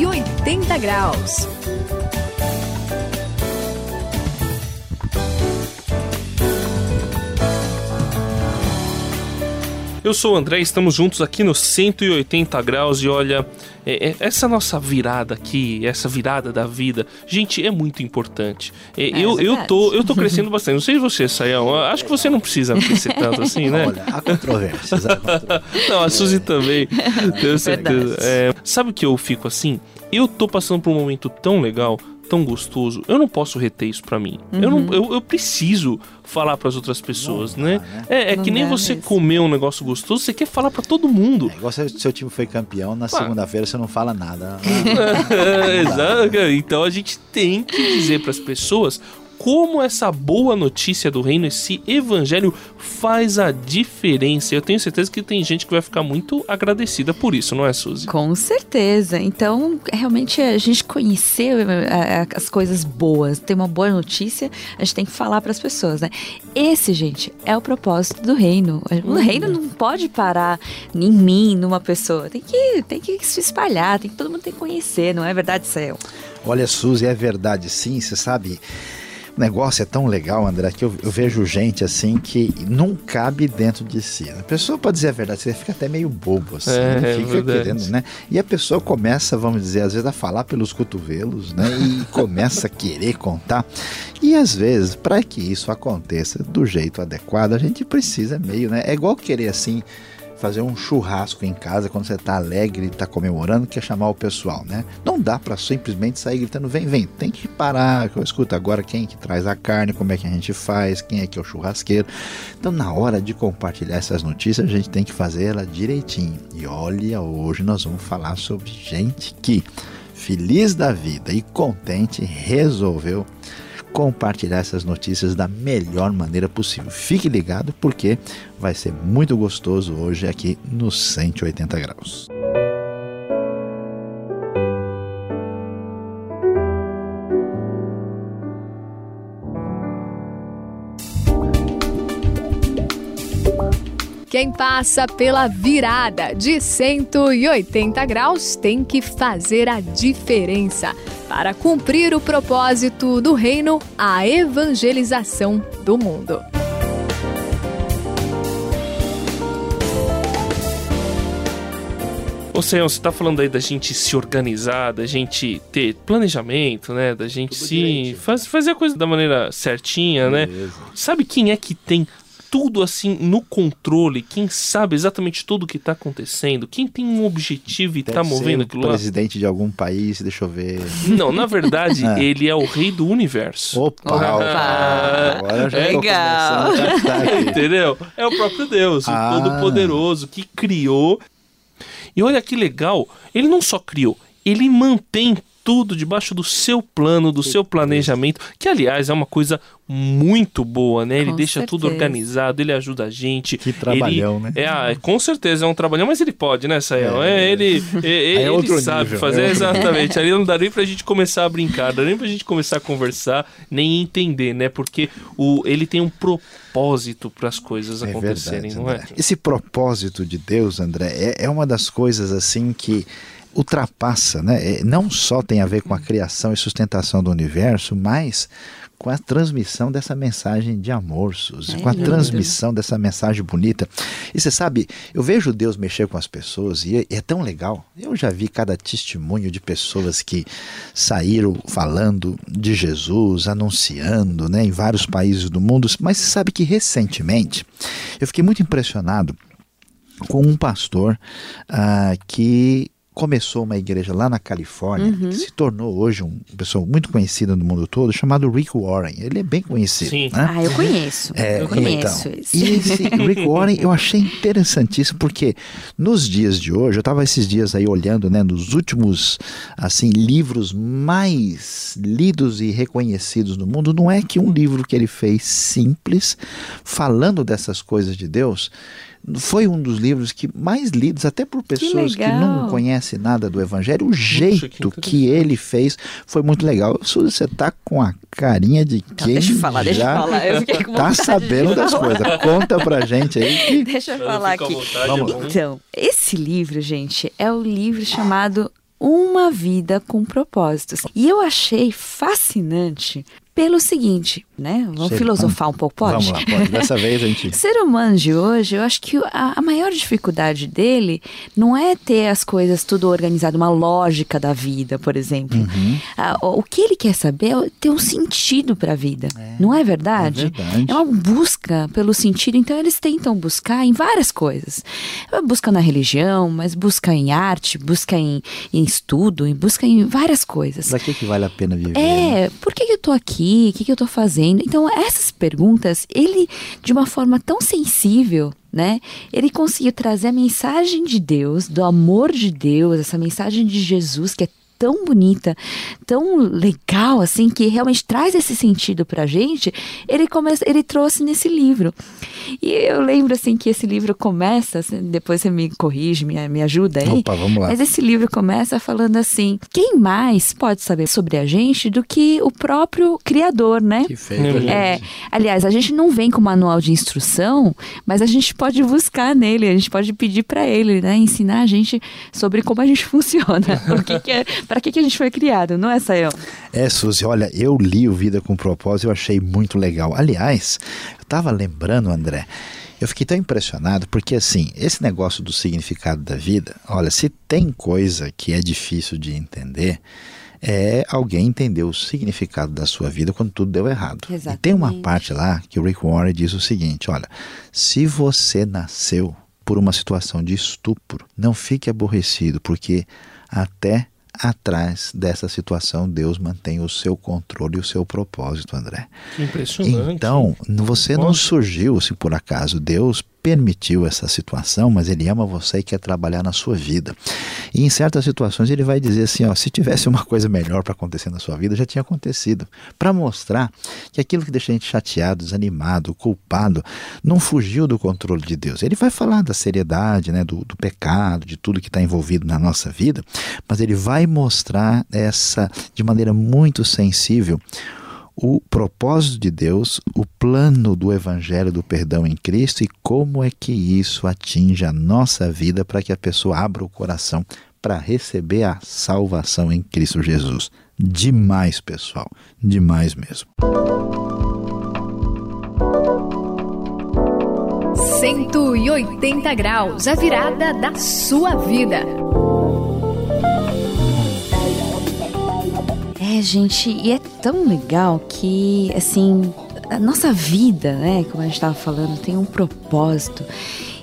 180 graus. Eu sou o André, estamos juntos aqui no 180 graus e olha, é, é, essa nossa virada aqui, essa virada da vida, gente, é muito importante. É, É, eu, é eu, tô, eu tô crescendo bastante. Não sei você, Sayão. Acho que você não precisa crescer tanto assim, né? Olha, há controvérsias. há controvérsias. Não, a Suzy também. Tenho certeza. É, sabe o que eu fico assim? Eu tô passando por um momento tão legal, tão gostoso. Eu não posso reter isso pra mim. Eu, não, eu, eu preciso falar pras outras pessoas, Não né? né? É, é Não que nem você mesmo. comer um negócio gostoso, você quer falar pra todo mundo. É igual se seu time foi campeão, na segunda-feira você não fala nada. Exato. Então a gente tem que dizer pras pessoas como essa boa notícia do reino, esse evangelho faz a diferença. Eu tenho certeza que tem gente que vai ficar muito agradecida por isso, não é, Suzy? Com certeza. Então, realmente, a gente conhecer eh, as coisas boas, ter uma boa notícia, a gente tem que falar para as pessoas, né? Esse, gente, é o propósito do reino. O reino não pode parar em mim, numa pessoa. Tem que, tem que se espalhar, tem que todo mundo tem que conhecer, não é verdade, Céu? Olha, Suzy, é verdade sim, você sabe. O negócio é tão legal, André, que eu, eu vejo gente assim que não cabe dentro de si. A pessoa pode dizer a verdade, você fica até meio bobo, assim, É, né? é fica verdade. querendo, né? E a pessoa começa, vamos dizer, às vezes a falar pelos cotovelos, né? E começa a querer contar. E às vezes, para que isso aconteça do jeito adequado, a gente precisa meio, né? É igual querer assim fazer um churrasco em casa quando você tá alegre e tá comemorando, quer chamar o pessoal, né? Não dá para simplesmente sair gritando, vem, vem. Tem que parar, escuta agora quem que traz a carne, como é que a gente faz, quem é que é o churrasqueiro. Então, na hora de compartilhar essas notícias, a gente tem que fazer ela direitinho. E olha, hoje nós vamos falar sobre gente que, feliz da vida e contente, resolveu compartilhar essas notícias da melhor maneira possível. Fique ligado porque vai ser muito gostoso hoje aqui no 180 graus. Quem passa pela virada de 180 graus tem que fazer a diferença para cumprir o propósito do reino, a evangelização do mundo. Ô, Sayão, você tá falando aí da gente se organizar, da gente ter planejamento, né? Da gente Tudo se faz, fazer a coisa da maneira certinha, né? Beleza. Sabe quem é que tem tudo assim no controle? Quem sabe exatamente tudo o que tá acontecendo? Quem tem um objetivo e tá Deve ser movendo o aquilo lá? presidente de algum país, deixa eu ver. Não, na verdade, Ah. ele é o rei do universo. Opa, Opa. agora eu já tô Legal. Entendeu? É o próprio Deus, o Ah. Todo-Poderoso, que criou. E olha que legal, ele não só criou, ele mantém tudo debaixo do seu plano, do seu planejamento, que aliás é uma coisa muito boa, né? Ele Com deixa tudo certeza. organizado, ele ajuda a gente. Que trabalhão, ele, né? É, ah, com certeza é um trabalhão, mas ele pode, né, Sayão? É, É. ele, é, ele, é outro sabe nível, fazer é outro exatamente. Ali não dá nem pra gente começar a brincar, não dá nem pra gente começar a conversar, nem entender, né? Porque o, ele tem um propósito para as coisas É acontecerem, verdade, não é? André. Esse propósito de Deus, André, é, é uma das coisas assim que ultrapassa, né? É, Não só tem a ver com a criação e sustentação do universo, mas com a transmissão dessa mensagem de amor, Suzy, É com a lindo. transmissão dessa mensagem bonita. E você sabe, eu vejo Deus mexer com as pessoas e é, é tão legal. Eu já vi cada testemunho de pessoas que saíram falando de Jesus, anunciando, né, em vários países do mundo, mas você sabe que recentemente eu fiquei muito impressionado com um pastor ah, que começou uma igreja lá na Califórnia, que se tornou hoje um- uma pessoa muito conhecida no mundo todo, chamado Rick Warren. Ele é bem conhecido. Sim. né? Ah, eu conheço. É, eu conheço então, esse. E esse Rick Warren eu achei interessantíssimo porque nos dias de hoje, eu estava esses dias aí olhando, né, nos últimos assim livros mais lidos e reconhecidos no mundo, não é que um livro que ele fez simples, falando dessas coisas de Deus, foi um dos livros que mais lidos até por pessoas que, não legal. conhecem nada do evangelho. O jeito que, interessante. ele fez foi muito legal. Suzy, você tá com a carinha de Então, quem deixa eu falar, deixa eu já falar. Eu fiquei com tá sabendo das coisas. Conta pra gente aí que Deixa eu não falar aqui. vontade, Vamos é. Então, esse livro, gente, é o livro chamado uma vida com propósitos. E eu achei fascinante pelo seguinte, né? Vamos filosofar um pouco, pode? Vamos lá, pode. Dessa vez a gente. Ser humano de hoje, eu acho que a, a, maior dificuldade dele não é ter as coisas tudo organizado, uma lógica da vida, por exemplo. Uhum. Ah, o que ele quer saber é ter um sentido para a vida, É, não é verdade? é verdade. É uma busca pelo sentido, então eles tentam buscar em várias coisas. Busca na religião, mas busca em arte, busca em, em estudo, e busca em várias coisas. Pra que, que vale a pena viver? né? É, por que, que eu tô aqui? O que, que eu tô fazendo? Então, essas perguntas, ele, de uma forma tão sensível, né? Ele conseguiu trazer a mensagem de Deus, do amor de Deus, essa mensagem de Jesus que é tão bonita, tão legal, assim, que realmente traz esse sentido pra gente, ele, começa, ele trouxe nesse livro. E eu lembro, assim, que esse livro começa, assim, depois você me corrige, me, me ajuda aí. Opa, vamos lá. Mas esse livro começa falando assim: quem mais pode saber sobre a gente do que o próprio Criador, né? Que feio. a gente. É, aliás, a gente não vem com manual de instrução, mas a gente pode buscar nele, a gente pode pedir para ele, né, ensinar a gente sobre como a gente funciona, o que, que é, para que, que a gente foi criado, não é, Sayão? É, Suzy, olha, eu li o Vida com Propósito e eu achei muito legal. Aliás, eu tava lembrando, André, eu fiquei tão impressionado porque, assim, esse negócio do significado da vida, olha, se tem coisa que é difícil de entender, é alguém entender o significado da sua vida quando tudo deu errado. E tem uma Exatamente. parte lá que o Rick Warren diz o seguinte: olha, se você nasceu por uma situação de estupro, não fique aborrecido, porque até atrás dessa situação Deus mantém o seu controle e o seu propósito, André. Que impressionante. Então, você não surgiu se por acaso Deus permitiu essa situação, mas ele ama você e quer trabalhar na sua vida. E em certas situações ele vai dizer assim, ó, se tivesse uma coisa melhor para acontecer na sua vida, já tinha acontecido, para mostrar que aquilo que deixa a gente chateado, desanimado, culpado, não fugiu do controle de Deus. Ele vai falar da seriedade, né, do, do pecado, de tudo que está envolvido na nossa vida, mas ele vai mostrar essa de maneira muito sensível o propósito de Deus, o plano do Evangelho do perdão em Cristo e como é que isso atinge a nossa vida para que a pessoa abra o coração para receber a salvação em Cristo Jesus. Demais, pessoal, demais mesmo. 180 graus, a virada da sua vida. É, gente, e é tão legal que, assim, a nossa vida, né, como a gente estava falando, tem um propósito.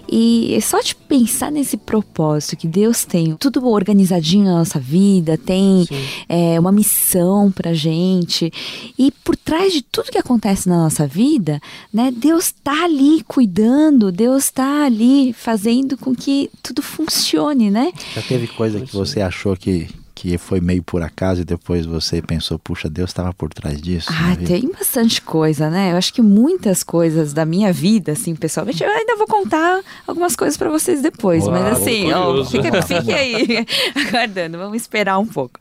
E é só de pensar nesse propósito que Deus tem, tudo organizadinho na nossa vida, tem é, uma missão pra gente. E por trás de tudo que acontece na nossa vida, né, Deus tá ali cuidando, Deus tá ali fazendo com que tudo funcione, né? Já teve coisa que você achou que, que foi meio por acaso e depois você pensou, puxa, Deus estava por trás disso? Ah, tem bastante coisa, né? Eu acho que muitas coisas da minha vida, assim, pessoalmente, eu ainda vou contar algumas coisas pra vocês depois. Uau, mas assim, ó, curioso. fique, fique aí aguardando, vamos esperar um pouco.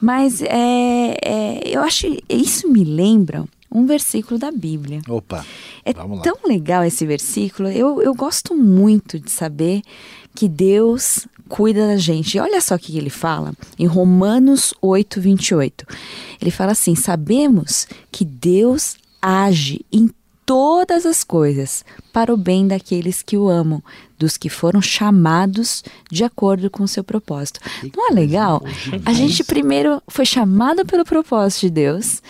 Mas é, é, eu acho isso me lembra um versículo da Bíblia. Opa, É vamos lá. tão legal esse versículo. Eu, eu gosto muito de saber que Deus cuida da gente. E olha só o que ele fala em Romanos 8, 28. Ele fala assim: Sabemos que Deus age em todas as coisas para o bem daqueles que o amam, dos que foram chamados de acordo com o seu propósito. Não é legal? A gente primeiro foi chamado pelo propósito de Deus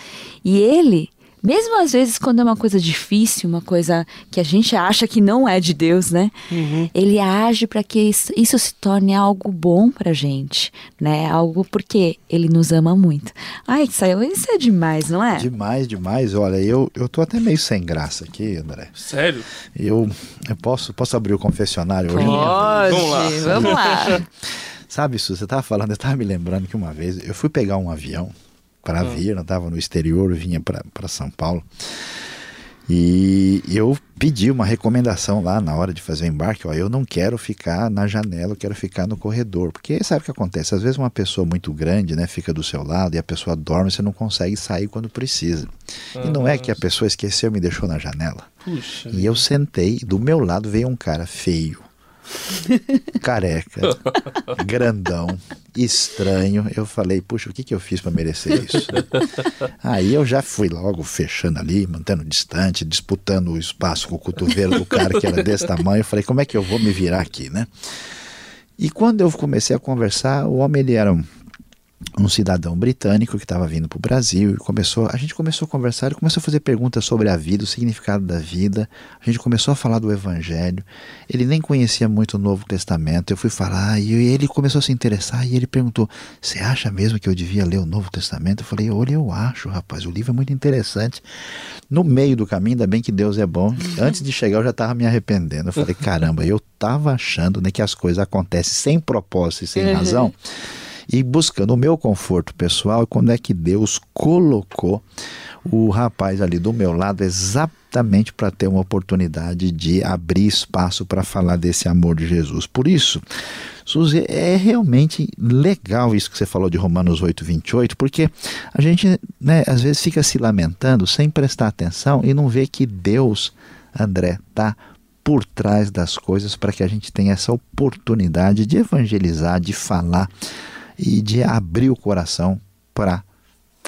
e ele mesmo às vezes quando é uma coisa difícil, uma coisa que a gente acha que não é de Deus, né? Ele age para que isso, isso se torne algo bom pra gente, né? Algo porque ele nos ama muito. Ai, saiu, isso é demais, não é? Demais, demais. Olha, eu, eu tô até meio sem graça aqui, André. Sério? Eu, eu posso, posso abrir o confessionário hoje? Pode, Vamos lá. vamos lá. Sabe, Su, você tava falando, eu tava me lembrando que uma vez eu fui pegar um avião para vir, eu tava no exterior, vinha para São Paulo. E eu pedi uma recomendação lá na hora de fazer o embarque, ó, eu não quero ficar na janela, eu quero ficar no corredor, porque sabe o que acontece? Às vezes uma pessoa muito grande, né, fica do seu lado e a pessoa dorme, você não consegue sair quando precisa. E não é que a pessoa esqueceu e me deixou na janela. Puxa. E eu sentei, do meu lado veio um cara feio, careca, grandão, estranho. Eu falei, puxa, o que, que eu fiz para merecer isso? Aí eu já fui logo fechando ali, mantendo distante, disputando o espaço com o cotovelo do cara que era desse tamanho. Eu falei, como é que eu vou me virar aqui, né? E quando eu comecei a conversar, o homem ele era um um cidadão britânico que estava vindo para o Brasil e começou, a gente começou a conversar, ele começou a fazer perguntas sobre a vida, o significado da vida. A gente começou a falar do Evangelho. Ele nem conhecia muito o Novo Testamento. Eu fui falar e ele começou a se interessar e ele perguntou: "Você acha mesmo que eu devia ler o Novo Testamento?" Eu falei: "Olha, eu acho, rapaz. O livro é muito interessante." No meio do caminho, ainda bem que Deus é bom. Antes de chegar, eu já estava me arrependendo. Eu falei: "Caramba, eu estava achando né, que as coisas acontecem sem propósito e sem uhum. razão." E buscando o meu conforto pessoal, quando é que Deus colocou o rapaz ali do meu lado exatamente para ter uma oportunidade de abrir espaço para falar desse amor de Jesus. Por isso, Suzy, é realmente legal isso que você falou de Romanos 8, 28, porque a gente né, às vezes fica se lamentando sem prestar atenção e não vê que Deus, André, está por trás das coisas para que a gente tenha essa oportunidade de evangelizar, de falar e de abrir o coração para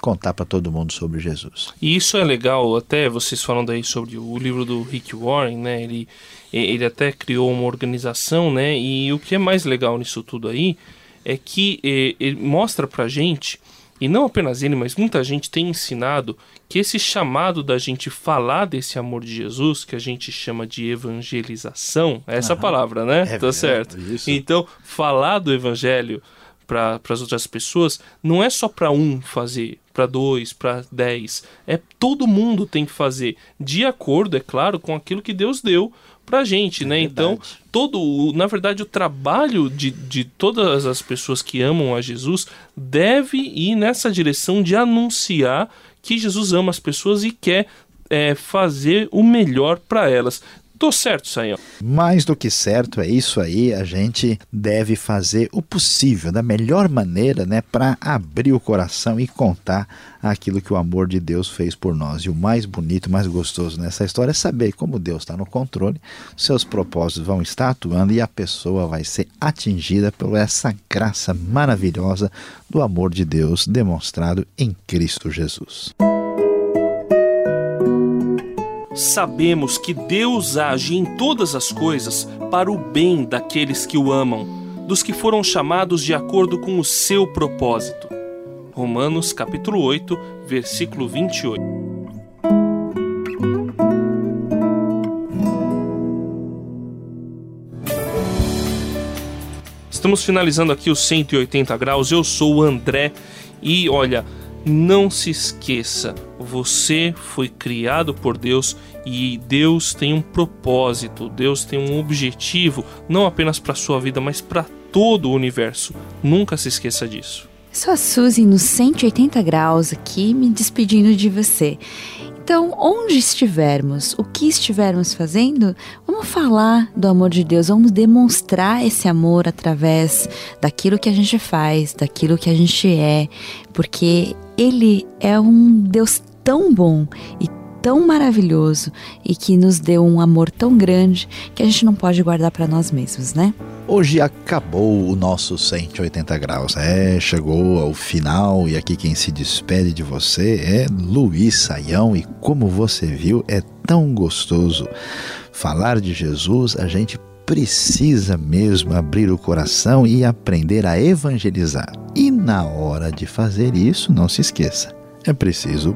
contar para todo mundo sobre Jesus. E isso é legal, até vocês falando aí sobre o livro do Rick Warren, né? Ele, ele até criou uma organização, né? E o que é mais legal nisso tudo aí é que ele mostra pra gente, e não apenas ele, mas muita gente tem ensinado que esse chamado da gente falar desse amor de Jesus, que a gente chama de evangelização, é essa Aham. palavra, né? É, tá certo. Isso. Então, falar do evangelho para as outras pessoas, não é só para um fazer, para dois, para dez. É todo mundo tem que fazer, de acordo, é claro, com aquilo que Deus deu para gente, é né? Então, todo, na verdade, o trabalho de, de todas as pessoas que amam a Jesus deve ir nessa direção de anunciar que Jesus ama as pessoas e quer é, fazer o melhor para elas. Tô certo, Sayão. Mais do que certo, é isso aí. A gente deve fazer o possível, da melhor maneira, né, para abrir o coração e contar aquilo que o amor de Deus fez por nós. E o mais bonito, mais gostoso nessa história é saber como Deus está no controle, seus propósitos vão estar atuando e a pessoa vai ser atingida por essa graça maravilhosa do amor de Deus demonstrado em Cristo Jesus sabemos que Deus age em todas as coisas para o bem daqueles que o amam, dos que foram chamados de acordo com o seu propósito. Romanos capítulo 8, versículo 28. Estamos finalizando aqui os 180 graus. Eu sou o André e olha, não se esqueça, você foi criado por Deus e Deus tem um propósito, Deus tem um objetivo, não apenas para sua vida, mas para todo o universo. Nunca se esqueça disso. Sou a Suzy nos 180 graus aqui, me despedindo de você. Então, onde estivermos, o que estivermos fazendo, vamos falar do amor de Deus, vamos demonstrar esse amor através daquilo que a gente faz, daquilo que a gente é, porque Ele é um Deus tão bom e tão maravilhoso e que nos deu um amor tão grande que a gente não pode guardar para nós mesmos, né? Hoje acabou o nosso 180 graus. É, chegou ao final e aqui quem se despede de você é Luiz Saião e como você viu, é tão gostoso falar de Jesus, a gente precisa mesmo abrir o coração e aprender a evangelizar. E na hora de fazer isso, não se esqueça, é preciso